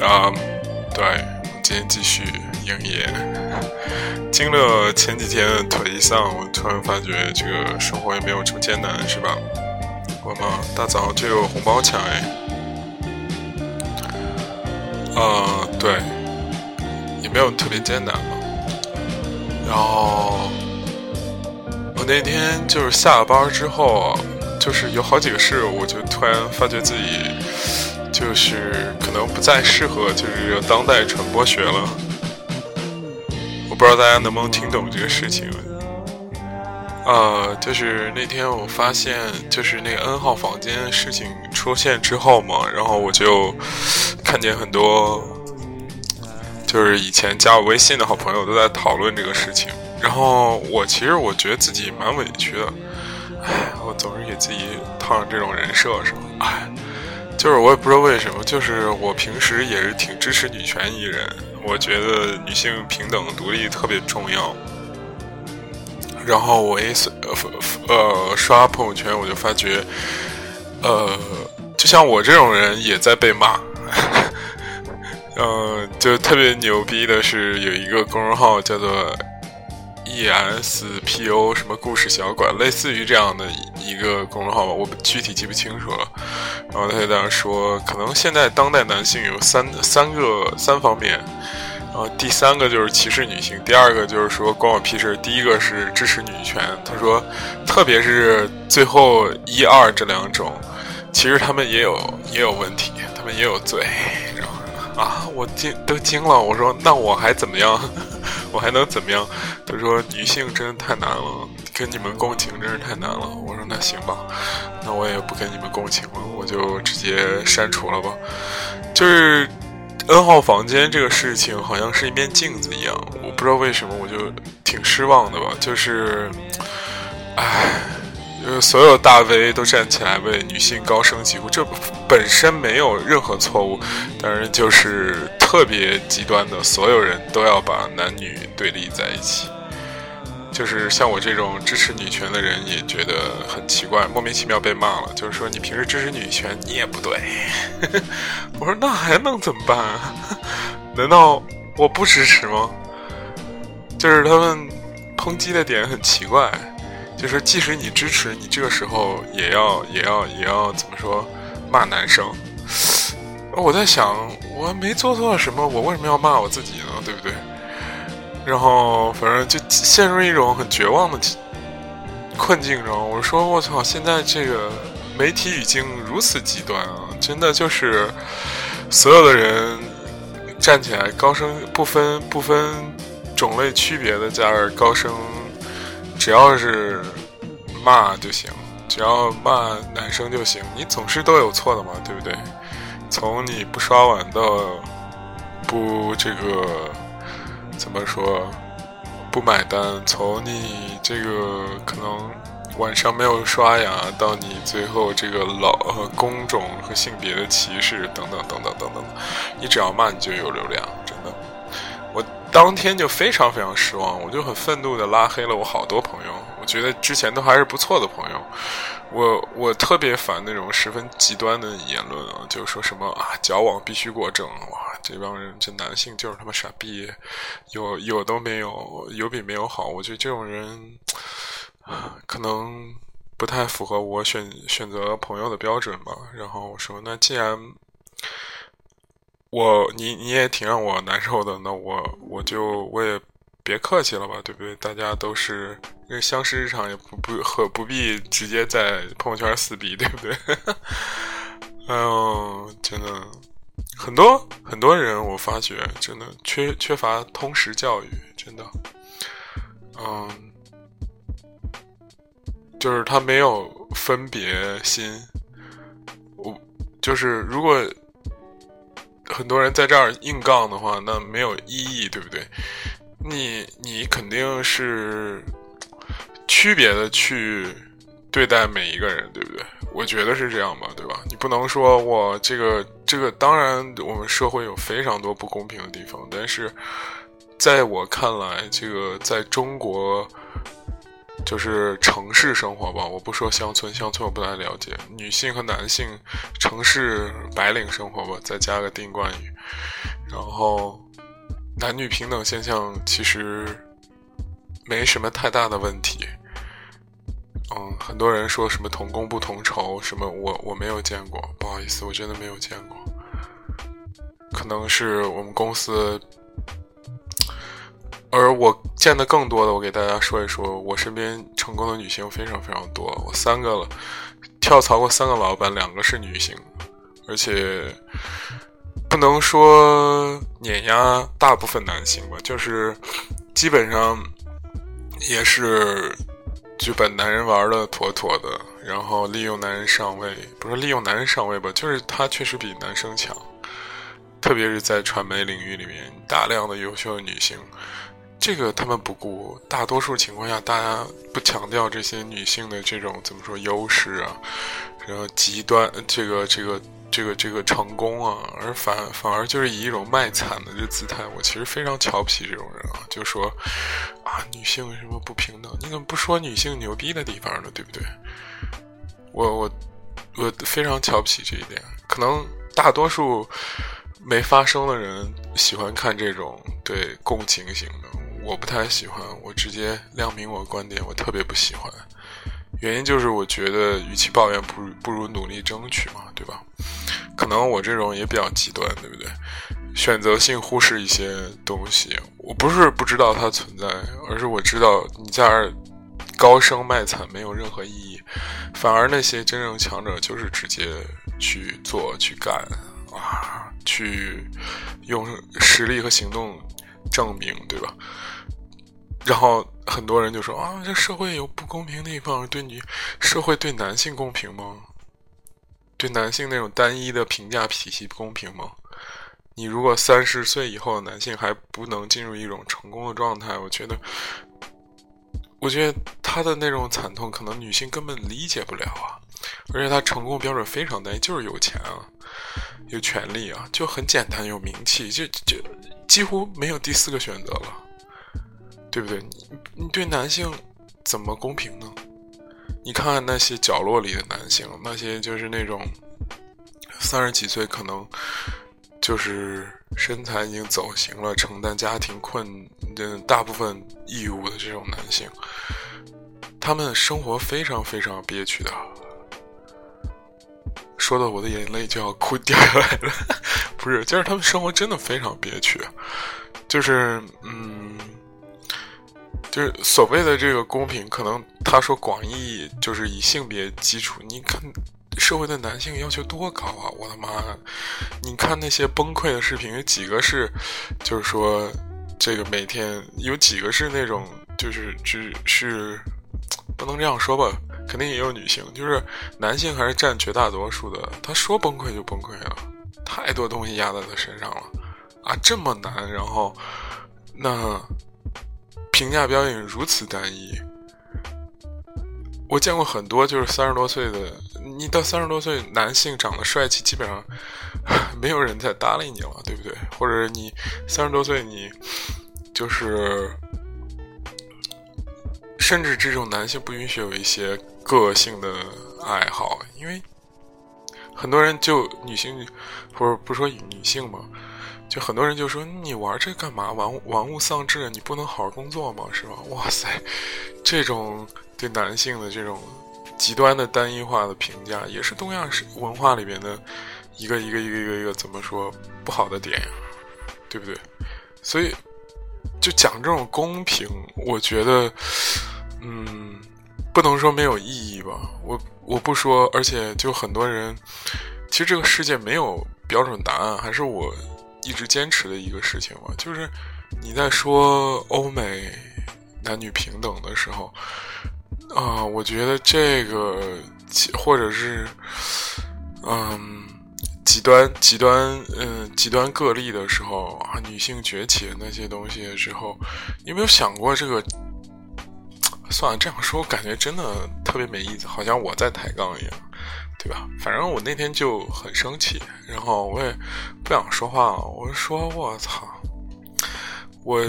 啊，对，今天继续营业。经了前几天的颓丧，我突然发觉这个生活也没有这么艰难，是吧？我们大早就有红包抢哎。啊，对，也没有特别艰难嘛。然后我那天就是下了班之后。就是有好几个事，我就突然发觉自己就是可能不再适合就是当代传播学了。我不知道大家能不能听懂这个事情。呃，就是那天我发现，就是那个 N 号房间事情出现之后嘛，然后我就看见很多就是以前加我微信的好朋友都在讨论这个事情，然后我其实我觉得自己蛮委屈的。唉，我总是给自己套上这种人设，是吧？唉，就是我也不知道为什么，就是我平时也是挺支持女权艺人，我觉得女性平等独立特别重要。然后我一呃呃刷朋友圈，我就发觉，呃，就像我这种人也在被骂。嗯，就特别牛逼的是有一个公众号叫做。ESPO 什么故事小馆，类似于这样的一个公众号吧，我具体记不清楚了。然后他就在那说，可能现在当代男性有三三个三方面，然后第三个就是歧视女性，第二个就是说关我屁事，第一个是支持女权。他说，特别是最后一二这两种，其实他们也有也有问题，他们也有罪。然后啊，我惊都惊了，我说那我还怎么样？我还能怎么样？他说女性真的太难了，跟你们共情真是太难了。我说那行吧，那我也不跟你们共情了，我就直接删除了吧。就是 N 号房间这个事情，好像是一面镜子一样，我不知道为什么，我就挺失望的吧。就是，唉，就是所有大 V 都站起来为女性高声疾呼，这本身没有任何错误，但是就是。特别极端的，所有人都要把男女对立在一起，就是像我这种支持女权的人也觉得很奇怪，莫名其妙被骂了。就是说你平时支持女权，你也不对。我说那还能怎么办？难道我不支持吗？就是他们抨击的点很奇怪，就是即使你支持，你这个时候也要也要也要怎么说骂男生？我在想，我没做错什么，我为什么要骂我自己呢？对不对？然后反正就陷入一种很绝望的困境中。我说：“我操，现在这个媒体语境如此极端啊！真的就是所有的人站起来高声，不分不分种类区别的在这高声，只要是骂就行，只要骂男生就行。你总是都有错的嘛，对不对？”从你不刷碗到不这个怎么说不买单，从你这个可能晚上没有刷牙到你最后这个老工种和性别的歧视等等等等等等，你只要骂你就有流量，真的。我当天就非常非常失望，我就很愤怒的拉黑了我好多朋友。觉得之前都还是不错的朋友。我我特别烦那种十分极端的言论啊，就是说什么啊，矫枉必须过正，哇，这帮人这男性就是他妈傻逼，有有都没有，有比没有好。我觉得这种人可能不太符合我选选择朋友的标准吧。然后我说，那既然我你你也挺让我难受的，那我我就我也。别客气了吧，对不对？大家都是因为相识日常，也不不和不必直接在朋友圈撕逼，对不对？哎呦，真的，很多很多人，我发觉真的缺缺乏通识教育，真的，嗯，就是他没有分别心。我就是如果很多人在这儿硬杠的话，那没有意义，对不对？你你肯定是区别的去对待每一个人，对不对？我觉得是这样吧，对吧？你不能说我这个这个，当然我们社会有非常多不公平的地方，但是在我看来，这个在中国就是城市生活吧，我不说乡村，乡村我不太了解。女性和男性，城市白领生活吧，再加个定冠语，然后男女平等现象其实没什么太大的问题。嗯，很多人说什么同工不同酬，什么我我没有见过，不好意思，我真的没有见过。可能是我们公司。而我见的更多的，我给大家说一说，我身边成功的女性非常非常多。我三个了，跳槽过三个老板，两个是女性，而且不能说碾压大部分男性吧，就是基本上也是就把男人玩的妥妥的，然后利用男人上位，不是利用男人上位吧，就是他确实比男生强，特别是在传媒领域里面，大量的优秀的女性。这个他们不顾，大多数情况下，大家不强调这些女性的这种怎么说优势啊，然后极端这个这个这个这个这个成功啊，而反反而就是以一种卖惨的这姿态，我其实非常瞧不起这种人啊，就说啊女性什么不平等，你怎么不说女性牛逼的地方呢？对不对？我我我非常瞧不起这一点，可能大多数没发生的人喜欢看这种对共情型的。我不太喜欢，我直接亮明我观点，我特别不喜欢。原因就是我觉得，与其抱怨，不如不如努力争取嘛，对吧？可能我这种也比较极端，对不对？选择性忽视一些东西，我不是不知道它存在，而是我知道你在这高声卖惨没有任何意义，反而那些真正强者就是直接去做、去干啊，去用实力和行动。证明对吧？然后很多人就说啊，这社会有不公平的地方，对女社会对男性公平吗？对男性那种单一的评价体系不公平吗？你如果三十岁以后的男性还不能进入一种成功的状态，我觉得，我觉得他的那种惨痛，可能女性根本理解不了啊。而且他成功标准非常单一，就是有钱啊，有权利啊，就很简单，有名气，就就。几乎没有第四个选择了，对不对？你你对男性怎么公平呢？你看那些角落里的男性，那些就是那种三十几岁可能就是身材已经走形了，承担家庭困的大部分义务的这种男性，他们生活非常非常憋屈的。说的我的眼泪就要哭掉下来了，不是，就是他们生活真的非常憋屈，就是嗯，就是所谓的这个公平，可能他说广义就是以性别基础，你看社会的男性要求多高啊！我的妈，你看那些崩溃的视频，有几个是，就是说这个每天有几个是那种，就是只是不能这样说吧。肯定也有女性，就是男性还是占绝大多数的。他说崩溃就崩溃了，太多东西压在他身上了啊，这么难。然后，那评价标准如此单一，我见过很多，就是三十多岁的，你到三十多岁，男性长得帅气，基本上 没有人再搭理你了，对不对？或者你三十多岁，你就是，甚至这种男性不允许有一些。个性的爱好，因为很多人就女性，或者不说女性嘛，就很多人就说你玩这干嘛？玩玩物丧志，你不能好好工作吗？是吧？哇塞，这种对男性的这种极端的单一化的评价，也是东亚文化里边的一个一个一个一个一个怎么说不好的点，对不对？所以就讲这种公平，我觉得，嗯。不能说没有意义吧，我我不说，而且就很多人，其实这个世界没有标准答案，还是我一直坚持的一个事情嘛。就是你在说欧美男女平等的时候，啊，我觉得这个或者是嗯极端极端嗯极端个例的时候啊，女性崛起那些东西的时候，你有没有想过这个？算了，这样说感觉真的特别没意思，好像我在抬杠一样，对吧？反正我那天就很生气，然后我也不想说话了。我说：“我操，我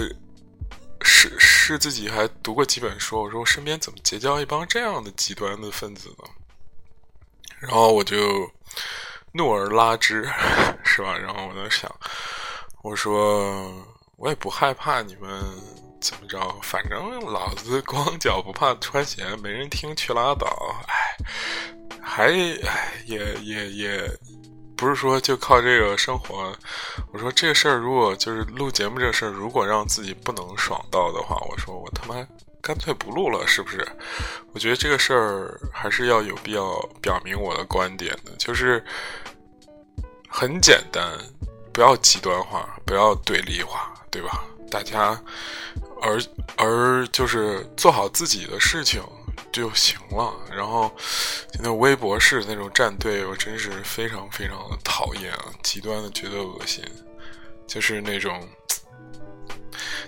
是是自己还读过几本书。我说我身边怎么结交一帮这样的极端的分子呢？然后我就怒而拉之，是吧？然后我在想，我说我也不害怕你们怎么着，反正老子光脚不怕穿鞋，没人听去拉倒。哎，还哎也也也。不是说就靠这个生活，我说这个事儿如果就是录节目这事儿，如果让自己不能爽到的话，我说我他妈干脆不录了，是不是？我觉得这个事儿还是要有必要表明我的观点的，就是很简单，不要极端化，不要对立化，对吧？大家而而就是做好自己的事情。就行了。然后，现在微博式那种站队，我真是非常非常的讨厌啊，极端的觉得恶心。就是那种，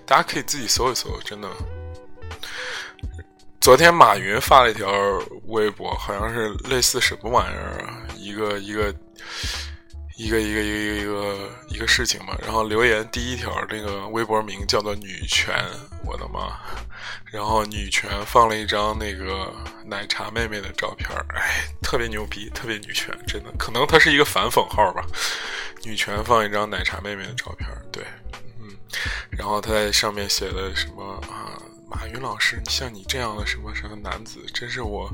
大家可以自己搜一搜，真的。昨天马云发了一条微博，好像是类似什么玩意儿啊，一个一个。一个一个一个一个一个事情嘛，然后留言第一条那个微博名叫做“女权”，我的妈！然后女权放了一张那个奶茶妹妹的照片，哎，特别牛逼，特别女权，真的，可能她是一个反讽号吧。女权放一张奶茶妹妹的照片，对，嗯，然后她在上面写的什么啊？马云老师，像你这样的什么什么男子，真是我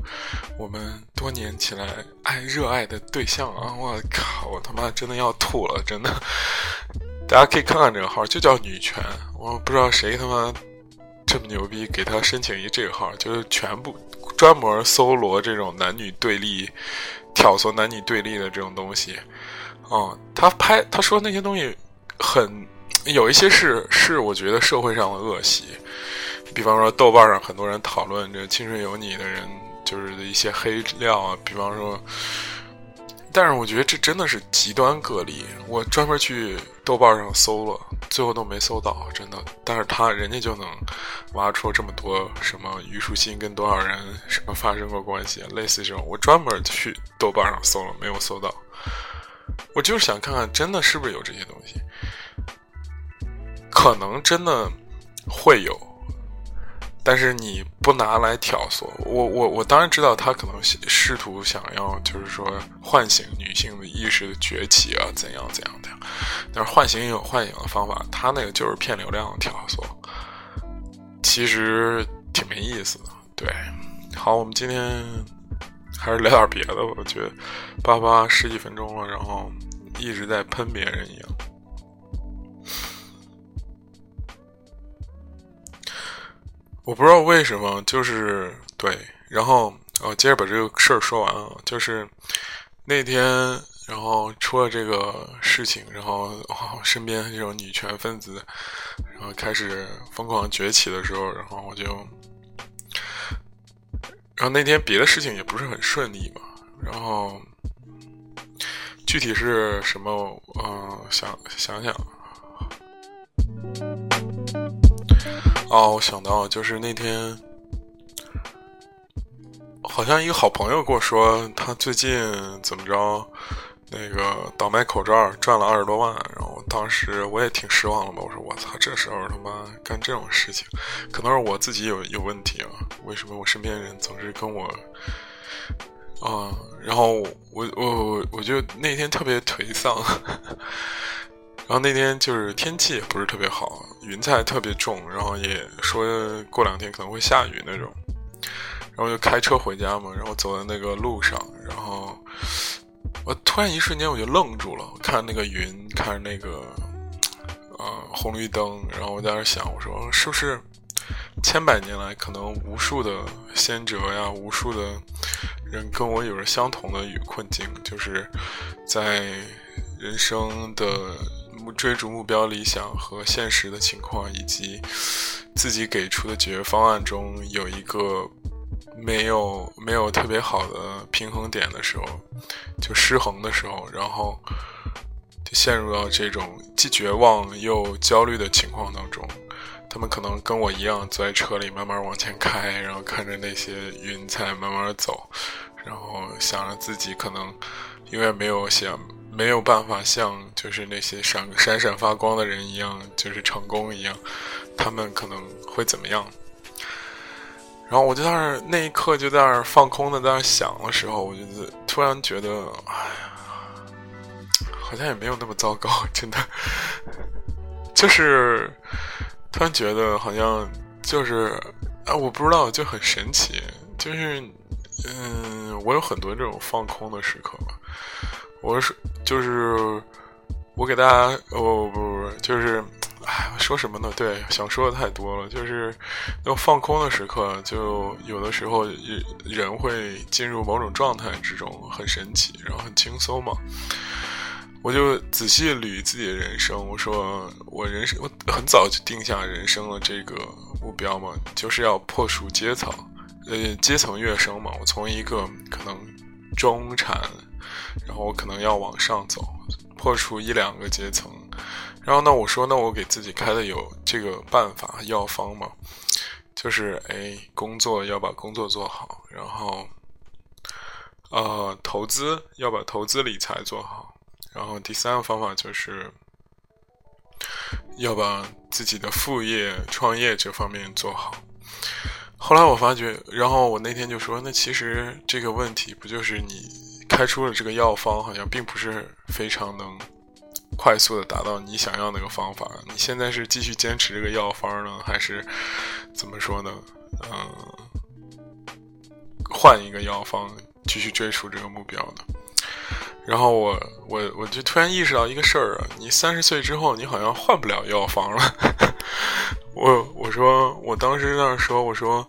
我们多年起来爱热爱的对象啊！我靠，我他妈真的要吐了，真的！大家可以看看这个号，就叫女权。我不知道谁他妈这么牛逼，给他申请一这个号，就是全部专门搜罗这种男女对立、挑唆男女对立的这种东西。哦，他拍他说那些东西，很有一些是是我觉得社会上的恶习。比方说，豆瓣上很多人讨论这《青春有你》的人，就是一些黑料啊。比方说，但是我觉得这真的是极端个例。我专门去豆瓣上搜了，最后都没搜到，真的。但是他人家就能挖出这么多什么虞书欣跟多少人什么发生过关系，类似这种。我专门去豆瓣上搜了，没有搜到。我就是想看看，真的是不是有这些东西？可能真的会有。但是你不拿来挑唆我，我我当然知道他可能试图想要，就是说唤醒女性的意识的崛起啊，怎样怎样怎样。但是唤醒也有唤醒的方法，他那个就是骗流量的挑唆，其实挺没意思的。对，好，我们今天还是聊点别的吧。我觉得八八十几分钟了，然后一直在喷别人一样。我不知道为什么，就是对，然后我接着把这个事儿说完啊，就是那天，然后出了这个事情，然后身边这种女权分子，然后开始疯狂崛起的时候，然后我就，然后那天别的事情也不是很顺利嘛，然后具体是什么，嗯，想想想。哦，我想到就是那天，好像一个好朋友跟我说，他最近怎么着，那个倒卖口罩赚了二十多万，然后当时我也挺失望的吧。我说我操，这时候他妈干这种事情，可能是我自己有有问题啊？为什么我身边人总是跟我啊？然后我我我就那天特别颓丧。然后那天就是天气也不是特别好，云彩特别重，然后也说过两天可能会下雨那种，然后就开车回家嘛，然后走在那个路上，然后我突然一瞬间我就愣住了，看那个云，看那个呃红绿灯，然后我在那想，我说是不是千百年来可能无数的先哲呀，无数的人跟我有着相同的与困境，就是在人生的。追逐目标、理想和现实的情况，以及自己给出的解决方案中有一个没有没有特别好的平衡点的时候，就失衡的时候，然后就陷入到这种既绝望又焦虑的情况当中。他们可能跟我一样坐在车里慢慢往前开，然后看着那些云彩慢慢走，然后想着自己可能永远没有想。没有办法像就是那些闪闪闪发光的人一样，就是成功一样，他们可能会怎么样？然后我就在那儿那一刻就在那儿放空的在那儿想的时候，我就突然觉得，哎呀，好像也没有那么糟糕，真的，就是突然觉得好像就是啊，我不知道，就很神奇，就是嗯，我有很多这种放空的时刻吧。我是就是我给大家，哦不不不，就是。哎，说什么呢？对，想说的太多了。就是那放空的时刻，就有的时候人人会进入某种状态之中，很神奇，然后很轻松嘛。我就仔细捋自己的人生，我说我人生，我很早就定下人生的这个目标嘛，就是要破除阶层，呃，阶层跃升嘛。我从一个可能中产，然后我可能要往上走，破除一两个阶层。然后呢，我说，那我给自己开的有这个办法药方嘛，就是哎，工作要把工作做好，然后，呃，投资要把投资理财做好，然后第三个方法就是要把自己的副业创业这方面做好。后来我发觉，然后我那天就说，那其实这个问题不就是你开出了这个药方，好像并不是非常能。快速的达到你想要那个方法，你现在是继续坚持这个药方呢，还是怎么说呢？嗯，换一个药方继续追逐这个目标呢。然后我我我就突然意识到一个事儿啊，你三十岁之后，你好像换不了药方了。我我说我当时那说我说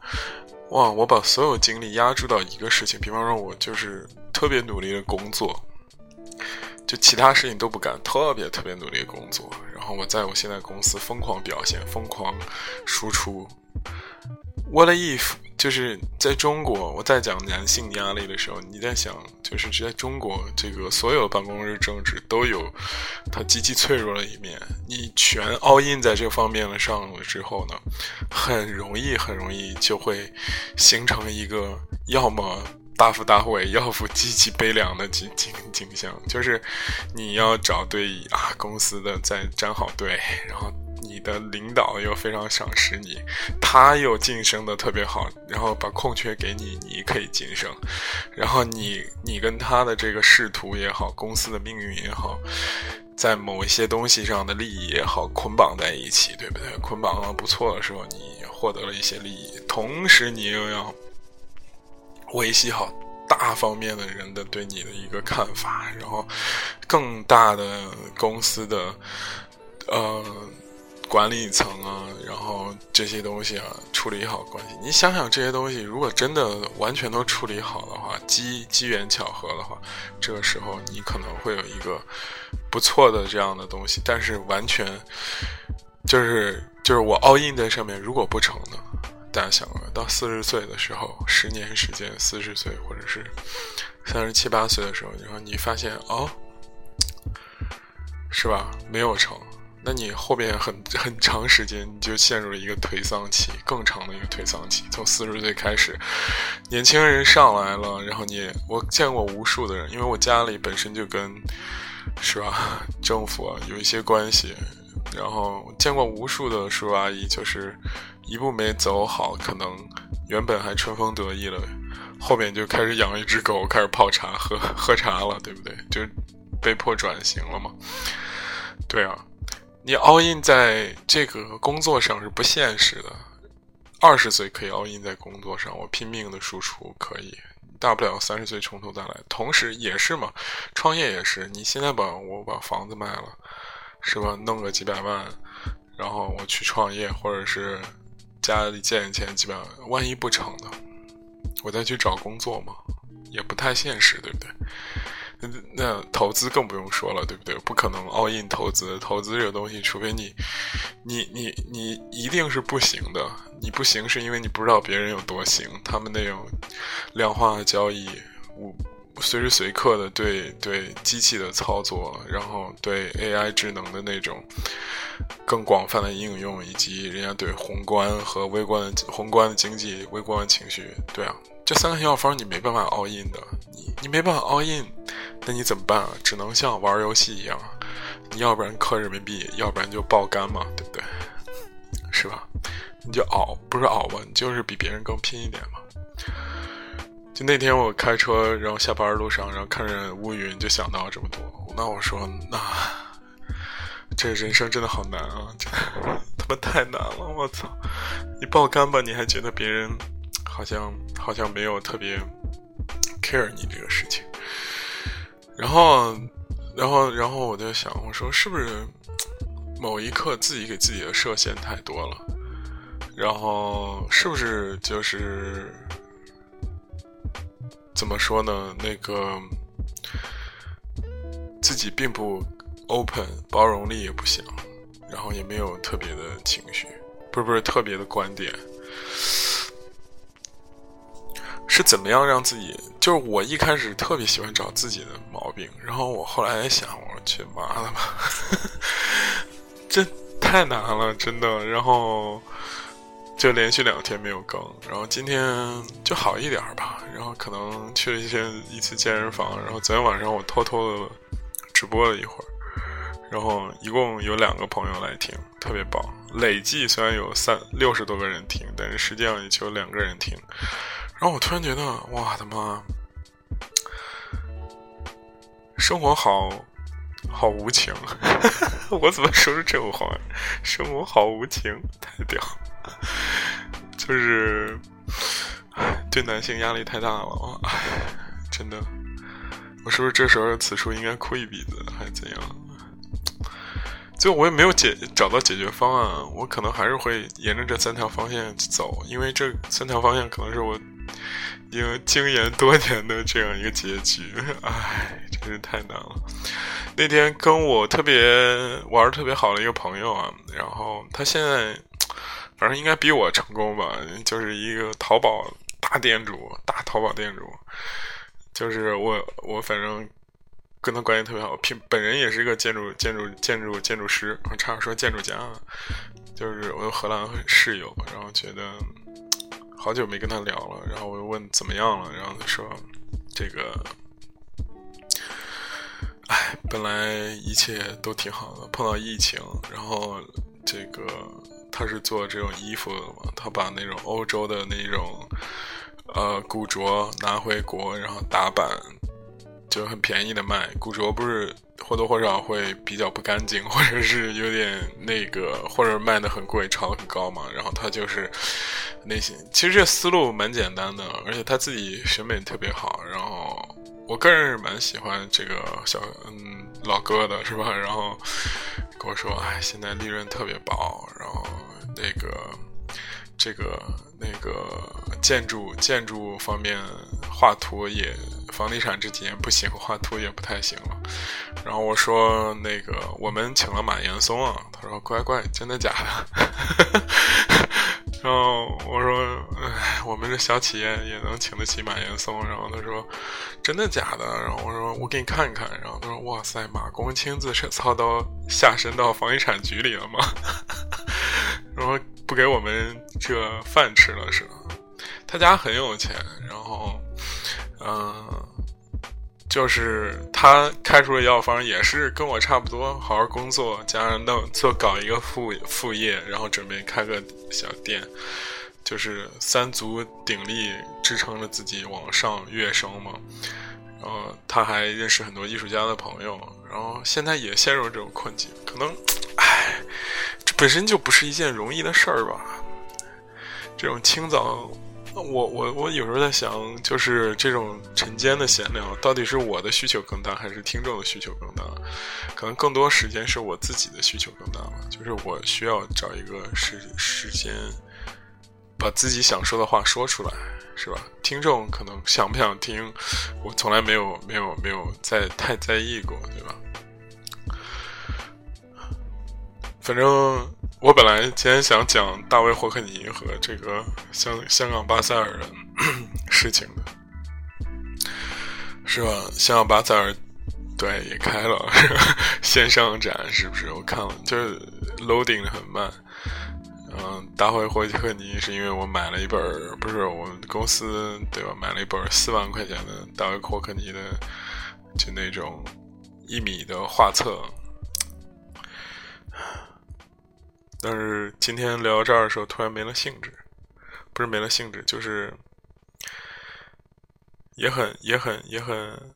哇，我把所有精力压注到一个事情，比方说我就是特别努力的工作。就其他事情都不干，特别特别努力工作。然后我在我现在公司疯狂表现，疯狂输出。What if？就是在中国，我在讲男性压力的时候，你在想，就是在中国这个所有办公室政治都有它极其脆弱的一面。你全 all in 在这方面了上了之后呢，很容易很容易就会形成一个要么。大富大贵，要富极其悲凉的景景景象，就是你要找对啊公司的在站好队，然后你的领导又非常赏识你，他又晋升的特别好，然后把空缺给你，你可以晋升，然后你你跟他的这个仕途也好，公司的命运也好，在某一些东西上的利益也好捆绑在一起，对不对？捆绑了不错的时候，你获得了一些利益，同时你又要。维系好大方面的人的对你的一个看法，然后更大的公司的呃管理层啊，然后这些东西啊处理好关系。你想想这些东西，如果真的完全都处理好的话，机机缘巧合的话，这个时候你可能会有一个不错的这样的东西。但是完全就是就是我 all in 在上面，如果不成呢？大家想过，到四十岁的时候，十年时间，四十岁或者是三十七八岁的时候，然后你发现哦，是吧？没有成，那你后边很很长时间你就陷入了一个颓丧期，更长的一个颓丧期。从四十岁开始，年轻人上来了，然后你我见过无数的人，因为我家里本身就跟是吧政府啊有一些关系，然后见过无数的叔叔阿姨，就是。一步没走好，可能原本还春风得意了，后面就开始养一只狗，开始泡茶喝喝茶了，对不对？就被迫转型了嘛。对啊，你 all in 在这个工作上是不现实的。二十岁可以 all in 在工作上，我拼命的输出可以，大不了三十岁从头再来。同时也是嘛，创业也是，你现在把我把房子卖了，是吧？弄个几百万，然后我去创业，或者是。家里借点钱，基本上万一不成呢？我再去找工作嘛，也不太现实，对不对？那那投资更不用说了，对不对？不可能 all in 投资，投资这个东西，除非你，你你你一定是不行的。你不行是因为你不知道别人有多行，他们那种量化交易，我。随时随刻的对对机器的操作，然后对 AI 智能的那种更广泛的应用，以及人家对宏观和微观的宏观的经济、微观的情绪，对啊，这三个药方你没办法 all in 的，你你没办法 all in，那你怎么办啊？只能像玩游戏一样，你要不然氪人民币，要不然就爆肝嘛，对不对？是吧？你就熬，不是熬吧，你就是比别人更拼一点嘛。就那天我开车，然后下班路上，然后看着乌云，就想到了这么多。那我说，那这人生真的好难啊！这他妈太难了！我操，你爆肝吧，你还觉得别人好像好像没有特别 care 你这个事情。然后，然后，然后我就想，我说是不是某一刻自己给自己的设限太多了？然后是不是就是？怎么说呢？那个自己并不 open，包容力也不行，然后也没有特别的情绪，不是不是特别的观点，是怎么样让自己？就是我一开始特别喜欢找自己的毛病，然后我后来想，我去妈的吧，这太难了，真的。然后。就连续两天没有更，然后今天就好一点吧。然后可能去了一些一次健身房，然后昨天晚上我偷偷的直播了一会儿，然后一共有两个朋友来听，特别棒。累计虽然有三六十多个人听，但是实际上也就两个人听。然后我突然觉得，哇他妈，生活好好无情。我怎么说出这种话？生活好无情，太屌。就是，对男性压力太大了，唉，真的，我是不是这时候此处应该哭一鼻子，还是怎样？最后我也没有解找到解决方案，我可能还是会沿着这三条方向走，因为这三条方向可能是我已经经研多年的这样一个结局，唉，真是太难了。那天跟我特别玩特别好的一个朋友啊，然后他现在。反正应该比我成功吧，就是一个淘宝大店主，大淘宝店主。就是我，我反正跟他关系特别好，平本人也是一个建筑、建筑、建筑、建筑师，差点说建筑家。就是我有荷兰室友，然后觉得好久没跟他聊了，然后我又问怎么样了，然后他说这个，哎，本来一切都挺好的，碰到疫情，然后这个。他是做这种衣服的嘛？他把那种欧洲的那种，呃，古着拿回国，然后打版，就很便宜的卖。古着不是或多或少会比较不干净，或者是有点那个，或者卖的很贵，炒的很高嘛。然后他就是那些，其实这思路蛮简单的，而且他自己审美特别好。然后我个人是蛮喜欢这个小嗯老哥的，是吧？然后。跟我说，哎，现在利润特别薄，然后那个，这个那个建筑建筑方面画图也，房地产这几年不行，画图也不太行了。然后我说，那个我们请了马岩松啊，他说乖乖，真的假的？然后我说，哎，我们这小企业也能请得起马岩松。然后他说，真的假的？然后我说，我给你看看。然后他说，哇塞，马工亲自操刀下身到房地产局里了吗？然后不给我们这饭吃了是吧？他家很有钱，然后，嗯。就是他开出的药方也是跟我差不多，好好工作，加上弄做搞一个副副业，然后准备开个小店，就是三足鼎立支撑着自己往上跃升嘛。然后他还认识很多艺术家的朋友，然后现在也陷入这种困境，可能，唉，这本身就不是一件容易的事儿吧。这种清早。我我我有时候在想，就是这种晨间的闲聊，到底是我的需求更大，还是听众的需求更大？可能更多时间是我自己的需求更大吧，就是我需要找一个时时间，把自己想说的话说出来，是吧？听众可能想不想听，我从来没有没有没有在太在意过，对吧？反正我本来今天想讲大卫霍克尼和这个香香港巴塞尔的 事情的，是吧？香港巴塞尔对也开了 线上展，是不是？我看了，就是 loading 很慢。嗯，大卫霍克尼是因为我买了一本，不是我们公司对吧？买了一本四万块钱的大卫霍克尼的，就那种一米的画册。但是今天聊到这儿的时候，突然没了兴致，不是没了兴致，就是也很也很也很，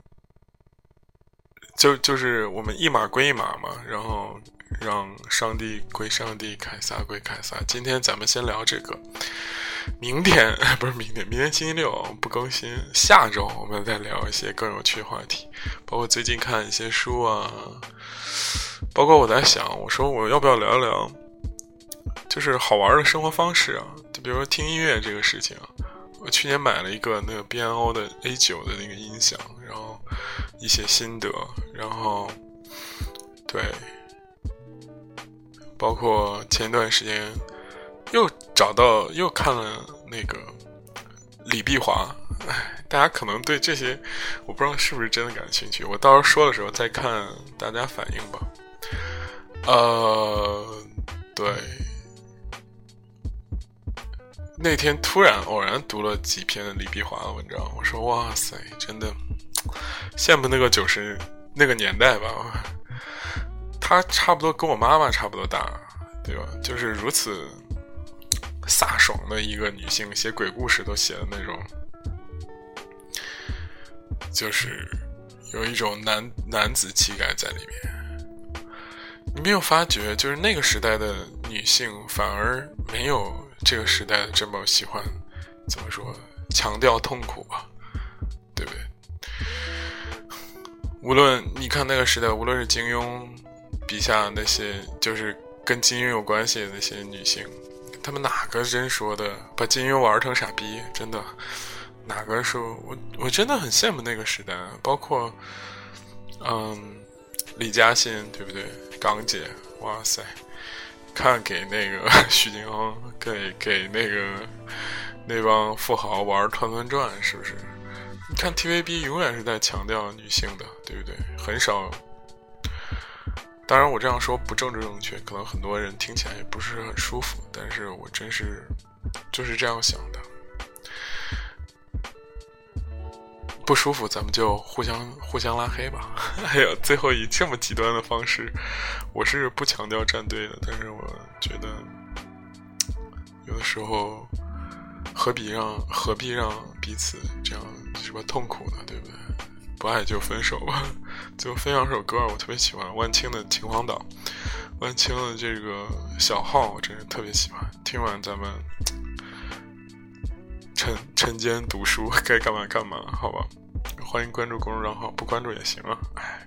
就就是我们一码归一码嘛，然后让上帝归上帝，凯撒归凯撒。今天咱们先聊这个。明天 不是明天，明天星期六不更新。下周我们再聊一些更有趣的话题，包括最近看一些书啊，包括我在想，我说我要不要聊一聊，就是好玩的生活方式啊？就比如说听音乐这个事情，我去年买了一个那个 B&O 的 A 九的那个音响，然后一些心得，然后对，包括前段时间。又找到又看了那个李碧华，哎，大家可能对这些我不知道是不是真的感兴趣，我到时候说的时候再看大家反应吧。呃，对，那天突然偶然读了几篇李碧华的文章，我说哇塞，真的羡慕那个九十那个年代吧，他差不多跟我妈妈差不多大，对吧？就是如此。飒爽的一个女性，写鬼故事都写的那种，就是有一种男男子气概在里面。你没有发觉，就是那个时代的女性反而没有这个时代这么喜欢，怎么说，强调痛苦吧，对不对？无论你看那个时代，无论是金庸笔下那些，就是跟金庸有关系的那些女性。他们哪个真说的把金庸玩成傻逼？真的，哪个说？我我真的很羡慕那个时代，包括，嗯，李嘉欣对不对？港姐，哇塞，看给那个许晋亨，给给那个那帮富豪玩团团转，是不是？你看 TVB 永远是在强调女性的，对不对？很少。当然，我这样说不政治正确，可能很多人听起来也不是很舒服。但是我真是就是这样想的，不舒服咱们就互相互相拉黑吧。哎呀，最后以这么极端的方式，我是不强调站队的，但是我觉得有的时候何必让何必让彼此这样什么痛苦呢？对不对？不爱就分手吧。最后分享首歌，我特别喜欢万青的《秦皇岛》。万青的这个小号，我真是特别喜欢。听完咱们晨晨间读书，该干嘛干嘛，好吧？欢迎关注公众账号，不关注也行啊。唉。